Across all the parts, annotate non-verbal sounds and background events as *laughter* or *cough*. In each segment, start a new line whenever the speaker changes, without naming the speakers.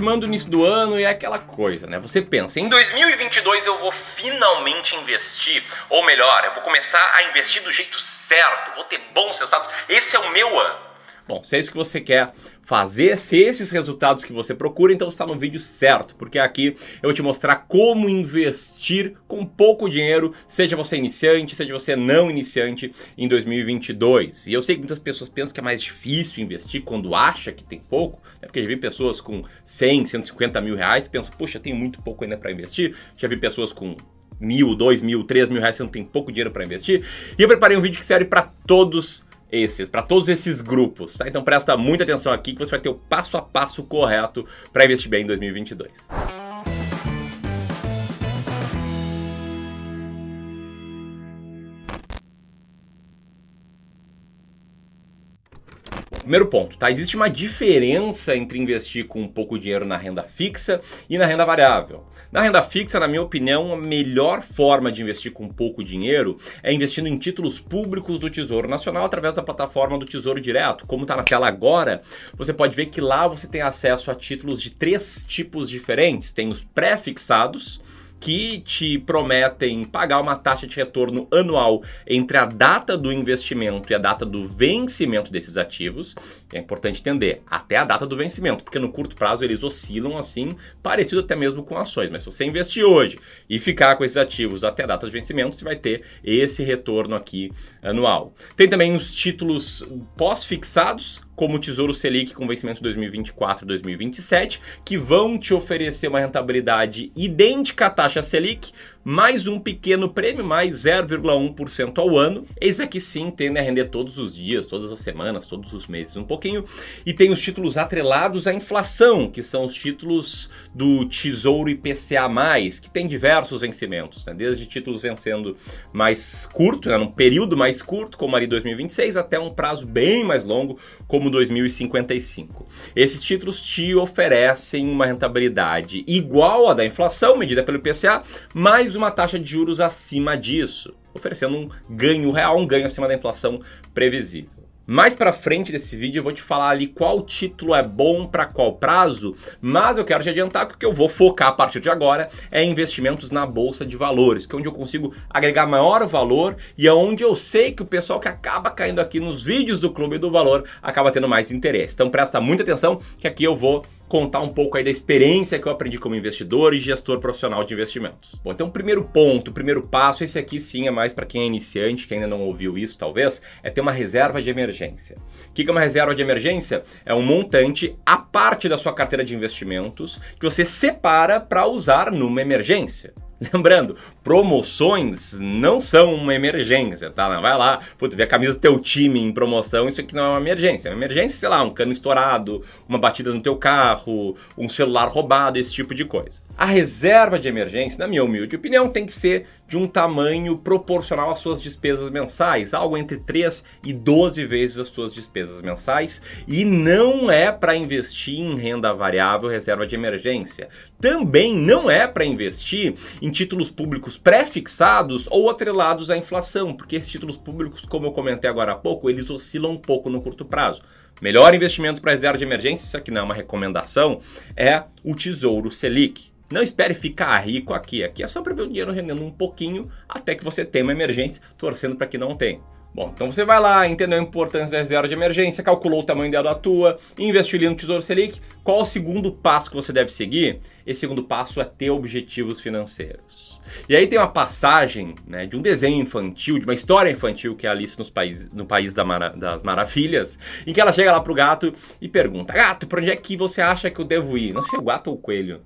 aproximando o início do ano e é aquela coisa, né? Você pensa, em 2022 eu vou finalmente investir, ou melhor, eu vou começar a investir do jeito certo, vou ter bons resultados. Esse é o meu ano. Bom, se é isso que você quer fazer, se esses resultados que você procura, então está no vídeo certo, porque aqui eu vou te mostrar como investir com pouco dinheiro, seja você iniciante, seja você não iniciante em 2022. E eu sei que muitas pessoas pensam que é mais difícil investir quando acha que tem pouco, né? porque já vi pessoas com 100, 150 mil reais pensam, puxa, tem muito pouco ainda para investir. Já vi pessoas com mil, dois mil, três mil reais, você não tem pouco dinheiro para investir. E eu preparei um vídeo que serve para todos esses, para todos esses grupos, tá? Então presta muita atenção aqui que você vai ter o passo a passo correto para investir bem em 2022. Primeiro ponto, tá? Existe uma diferença entre investir com pouco dinheiro na renda fixa e na renda variável. Na renda fixa, na minha opinião, a melhor forma de investir com pouco dinheiro é investindo em títulos públicos do Tesouro Nacional através da plataforma do Tesouro Direto. Como está na tela agora, você pode ver que lá você tem acesso a títulos de três tipos diferentes. Tem os pré-fixados, que te prometem pagar uma taxa de retorno anual entre a data do investimento e a data do vencimento desses ativos. É importante entender, até a data do vencimento, porque no curto prazo eles oscilam assim, parecido até mesmo com ações. Mas se você investir hoje e ficar com esses ativos até a data de vencimento, você vai ter esse retorno aqui anual. Tem também os títulos pós-fixados, como o Tesouro Selic com vencimento 2024 e 2027, que vão te oferecer uma rentabilidade idêntica à taxa Selic, mais um pequeno prêmio, mais 0,1% ao ano. Esse aqui sim tendem a render todos os dias, todas as semanas, todos os meses um pouquinho. E tem os títulos atrelados à inflação, que são os títulos do Tesouro IPCA+, que tem diversos vencimentos, né? desde títulos vencendo mais curto, né? num período mais curto, como ali 2026, até um prazo bem mais longo, como 2055. Esses títulos te oferecem uma rentabilidade igual à da inflação, medida pelo IPCA, mais mais uma taxa de juros acima disso, oferecendo um ganho real, um ganho acima da inflação previsível. Mais para frente desse vídeo eu vou te falar ali qual título é bom para qual prazo, mas eu quero te adiantar que o que eu vou focar a partir de agora é investimentos na bolsa de valores, que é onde eu consigo agregar maior valor e é onde eu sei que o pessoal que acaba caindo aqui nos vídeos do Clube do Valor acaba tendo mais interesse. Então presta muita atenção que aqui eu vou contar um pouco aí da experiência que eu aprendi como investidor e gestor profissional de investimentos. Bom, então o primeiro ponto, o primeiro passo, esse aqui sim é mais para quem é iniciante, que ainda não ouviu isso talvez, é ter uma reserva de emergência. O que é uma reserva de emergência? É um montante à parte da sua carteira de investimentos que você separa para usar numa emergência. *laughs* Lembrando, promoções não são uma emergência, tá? Não vai lá, putz, ver a camisa do teu time em promoção, isso aqui não é uma emergência. É uma emergência, sei lá, um cano estourado, uma batida no teu carro, um celular roubado, esse tipo de coisa. A reserva de emergência, na minha humilde opinião, tem que ser de um tamanho proporcional às suas despesas mensais, algo entre 3 e 12 vezes as suas despesas mensais, e não é para investir em renda variável, reserva de emergência. Também não é para investir em títulos públicos pré-fixados ou atrelados à inflação, porque esses títulos públicos, como eu comentei agora há pouco, eles oscilam um pouco no curto prazo. Melhor investimento para reserva de emergência, isso aqui não é uma recomendação, é o Tesouro Selic. Não espere ficar rico aqui. Aqui é só para ver o dinheiro rendendo um pouquinho até que você tenha uma emergência, torcendo para que não tenha. Bom, então você vai lá, entendeu a importância da reserva de emergência, calculou o tamanho dela da tua, investiu ali no Tesouro Selic. Qual o segundo passo que você deve seguir? Esse segundo passo é ter objetivos financeiros. E aí tem uma passagem né, de um desenho infantil, de uma história infantil que é Alice nos país, no País da Mara, das Maravilhas, em que ela chega lá pro gato e pergunta: Gato, pra onde é que você acha que eu devo ir? Não sei se é o gato ou o coelho.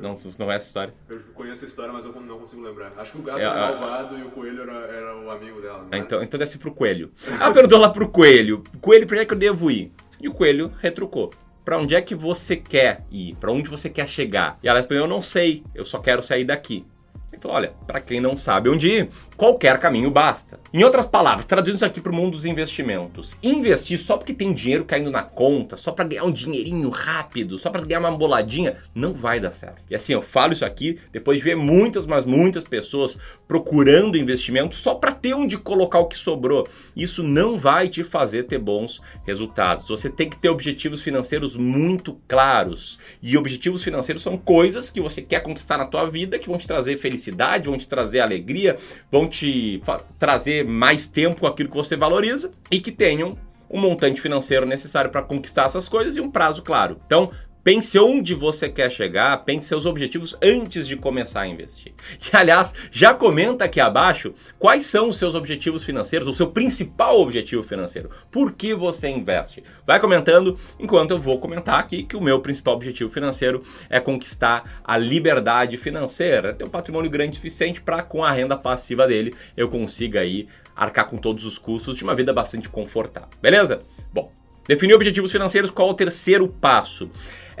Não, você não é essa história?
Eu conheço a história, mas eu não consigo lembrar. Acho que o gato é, era malvado e o coelho era, era o amigo dela.
Então, então deve ser pro coelho. Ela perguntou lá pro coelho: Coelho, pra onde é que eu devo ir? E o coelho retrucou. Pra onde é que você quer ir? Pra onde você quer chegar? E ela respondeu: Eu não sei, eu só quero sair daqui. Ele falou: olha, para quem não sabe onde ir, qualquer caminho basta. Em outras palavras, traduzindo isso aqui para o mundo dos investimentos, investir só porque tem dinheiro caindo na conta, só para ganhar um dinheirinho rápido, só para ganhar uma boladinha, não vai dar certo. E assim, eu falo isso aqui depois de ver muitas, mas muitas pessoas procurando investimento só para ter onde colocar o que sobrou. Isso não vai te fazer ter bons resultados. Você tem que ter objetivos financeiros muito claros. E objetivos financeiros são coisas que você quer conquistar na tua vida que vão te trazer felicidade felicidade, vão te trazer alegria, vão te trazer mais tempo com aquilo que você valoriza e que tenham um montante financeiro necessário para conquistar essas coisas e um prazo claro. Então, Pense onde você quer chegar, pense seus objetivos antes de começar a investir. E aliás, já comenta aqui abaixo quais são os seus objetivos financeiros, o seu principal objetivo financeiro. Por que você investe? Vai comentando enquanto eu vou comentar aqui que o meu principal objetivo financeiro é conquistar a liberdade financeira, ter um patrimônio grande o suficiente para com a renda passiva dele eu consiga aí arcar com todos os custos de uma vida bastante confortável. Beleza? Bom, Definir objetivos financeiros, qual é o terceiro passo?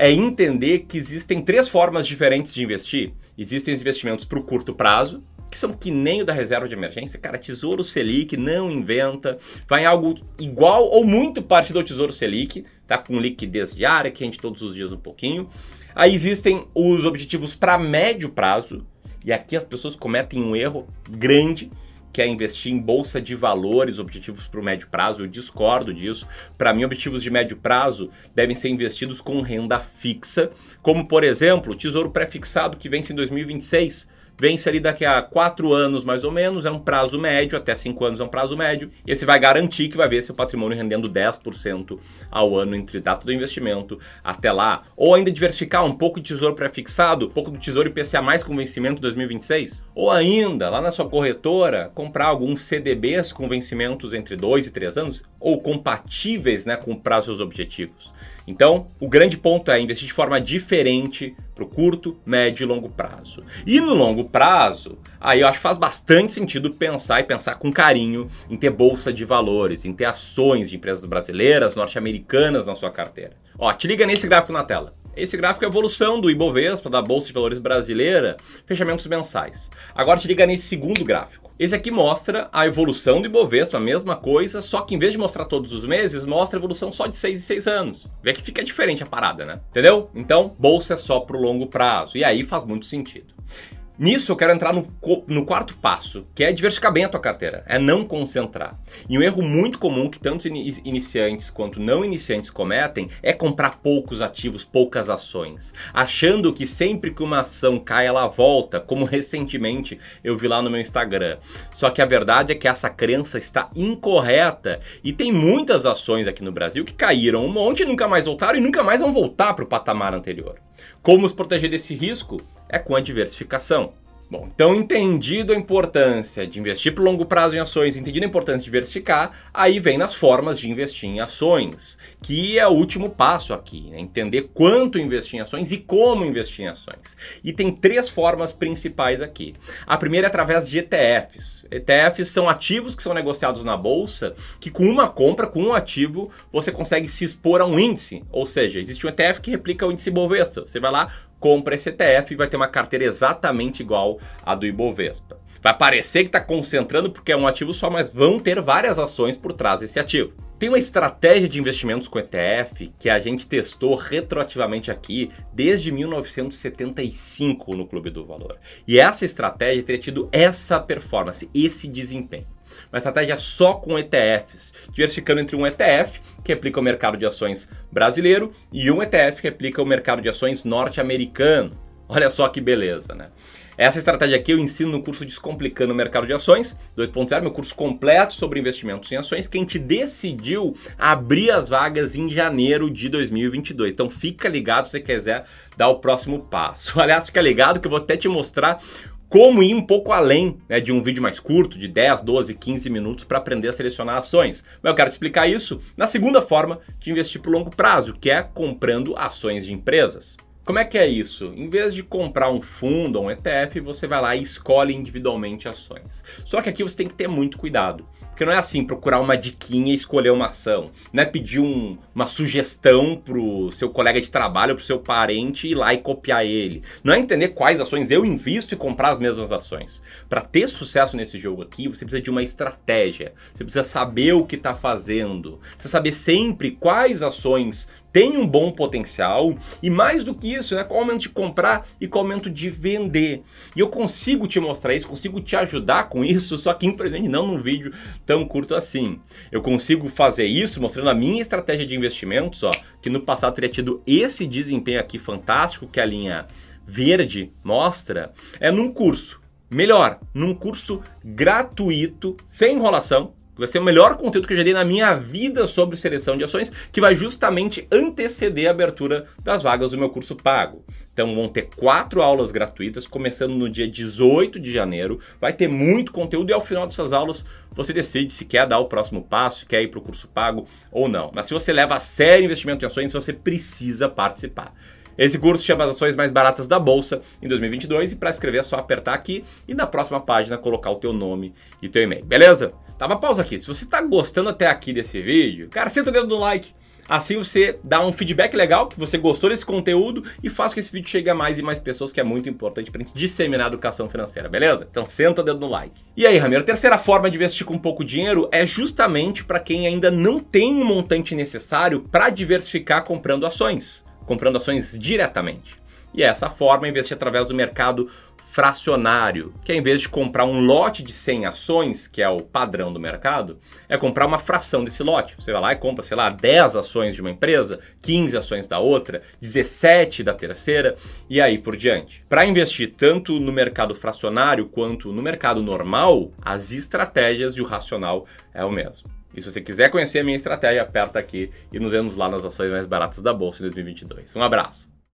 É entender que existem três formas diferentes de investir. Existem os investimentos para o curto prazo, que são que nem o da reserva de emergência. Cara, Tesouro Selic não inventa, vai em algo igual ou muito parecido ao Tesouro Selic, tá? Com liquidez diária, que rende todos os dias um pouquinho. Aí existem os objetivos para médio prazo, e aqui as pessoas cometem um erro grande, quer investir em bolsa de valores, objetivos para o médio prazo, eu discordo disso. Para mim, objetivos de médio prazo devem ser investidos com renda fixa, como por exemplo, Tesouro Pré-fixado que vence em 2026 vence ali daqui a quatro anos mais ou menos, é um prazo médio, até cinco anos é um prazo médio, e você vai garantir que vai ver seu patrimônio rendendo 10% ao ano entre data do investimento até lá. Ou ainda diversificar um pouco de tesouro pré-fixado, um pouco do tesouro IPCA mais com vencimento 2026. Ou ainda, lá na sua corretora, comprar alguns CDBs com vencimentos entre 2 e 3 anos, ou compatíveis né, com prazos objetivos. Então, o grande ponto é investir de forma diferente para o curto, médio e longo prazo. E no longo prazo, aí eu acho que faz bastante sentido pensar e pensar com carinho em ter bolsa de valores, em ter ações de empresas brasileiras, norte-americanas na sua carteira. Ó, te liga nesse gráfico na tela. Esse gráfico é a evolução do Ibovespa, da Bolsa de Valores brasileira, fechamentos mensais. Agora te liga nesse segundo gráfico. Esse aqui mostra a evolução do Ibovespa, a mesma coisa, só que em vez de mostrar todos os meses, mostra a evolução só de 6 em 6 anos. Vê que fica diferente a parada, né? Entendeu? Então, bolsa é só pro longo prazo. E aí faz muito sentido. Nisso eu quero entrar no, no, quarto passo, que é diversificar a tua carteira, é não concentrar. E um erro muito comum que tanto iniciantes quanto não iniciantes cometem é comprar poucos ativos, poucas ações, achando que sempre que uma ação cai ela volta, como recentemente eu vi lá no meu Instagram. Só que a verdade é que essa crença está incorreta e tem muitas ações aqui no Brasil que caíram um monte, nunca mais voltaram e nunca mais vão voltar para o patamar anterior. Como nos proteger desse risco? É com a diversificação. Bom, então entendido a importância de investir por longo prazo em ações, entendido a importância de diversificar, aí vem nas formas de investir em ações, que é o último passo aqui, né? entender quanto investir em ações e como investir em ações. E tem três formas principais aqui. A primeira é através de ETFs. ETFs são ativos que são negociados na bolsa, que com uma compra, com um ativo, você consegue se expor a um índice. Ou seja, existe um ETF que replica o índice Bovespa. Você vai lá, compra esse ETF e vai ter uma carteira exatamente igual à do Ibovespa. Vai parecer que está concentrando porque é um ativo só, mas vão ter várias ações por trás desse ativo. Tem uma estratégia de investimentos com ETF que a gente testou retroativamente aqui desde 1975 no Clube do Valor. E essa estratégia teria tido essa performance, esse desempenho. Uma estratégia só com ETFs, diversificando entre um ETF, que replica o mercado de ações brasileiro, e um ETF que replica o mercado de ações norte-americano. Olha só que beleza, né? Essa estratégia aqui eu ensino no curso Descomplicando o Mercado de Ações 2.0, meu curso completo sobre investimentos em ações, que a gente decidiu abrir as vagas em janeiro de 2022. Então fica ligado se você quiser dar o próximo passo. *laughs* Aliás, fica ligado que eu vou até te mostrar como ir um pouco além né, de um vídeo mais curto, de 10, 12, 15 minutos, para aprender a selecionar ações. Mas eu quero te explicar isso na segunda forma de investir por longo prazo, que é comprando ações de empresas. Como é que é isso? Em vez de comprar um fundo ou um ETF, você vai lá e escolhe individualmente ações. Só que aqui você tem que ter muito cuidado Porque não é assim procurar uma diquinha e escolher uma ação. Não é pedir um, uma sugestão pro seu colega de trabalho, pro seu parente ir lá e copiar ele. Não é entender quais ações eu invisto e comprar as mesmas ações. Para ter sucesso nesse jogo aqui, você precisa de uma estratégia. Você precisa saber o que está fazendo. Precisa saber sempre quais ações tem um bom potencial e mais do que isso, né, qual momento de comprar e qual momento de vender. E eu consigo te mostrar isso, consigo te ajudar com isso, só que infelizmente não num vídeo tão curto assim. Eu consigo fazer isso mostrando a minha estratégia de investimentos, ó, que no passado teria tido esse desempenho aqui fantástico que a linha verde mostra, é num curso. Melhor, num curso gratuito, sem enrolação, Vai ser o melhor conteúdo que eu já dei na minha vida sobre seleção de ações, que vai justamente anteceder a abertura das vagas do meu curso pago. Então vão ter quatro aulas gratuitas, começando no dia 18 de janeiro. Vai ter muito conteúdo e ao final dessas aulas você decide se quer dar o próximo passo, se quer ir para o curso pago ou não. Mas se você leva a sério investimento em ações, você precisa participar. Esse curso chama as ações mais baratas da bolsa em 2022 e para escrever é só apertar aqui e na próxima página colocar o teu nome e teu e-mail, beleza? Tá, uma pausa aqui. Se você está gostando até aqui desse vídeo, cara, senta o dedo no like. Assim você dá um feedback legal, que você gostou desse conteúdo e faz com que esse vídeo chegue a mais e mais pessoas, que é muito importante para gente disseminar a educação financeira, beleza? Então senta o dedo no like. E aí, Ramiro, a terceira forma de investir com pouco dinheiro é justamente para quem ainda não tem um montante necessário para diversificar comprando ações comprando ações diretamente. E essa forma é investir através do mercado fracionário, que é em vez de comprar um lote de 100 ações, que é o padrão do mercado, é comprar uma fração desse lote. Você vai lá e compra, sei lá, 10 ações de uma empresa, 15 ações da outra, 17 da terceira e aí por diante. Para investir tanto no mercado fracionário quanto no mercado normal, as estratégias e o racional é o mesmo. E se você quiser conhecer a minha estratégia, aperta aqui e nos vemos lá nas ações mais baratas da Bolsa em 2022. Um abraço!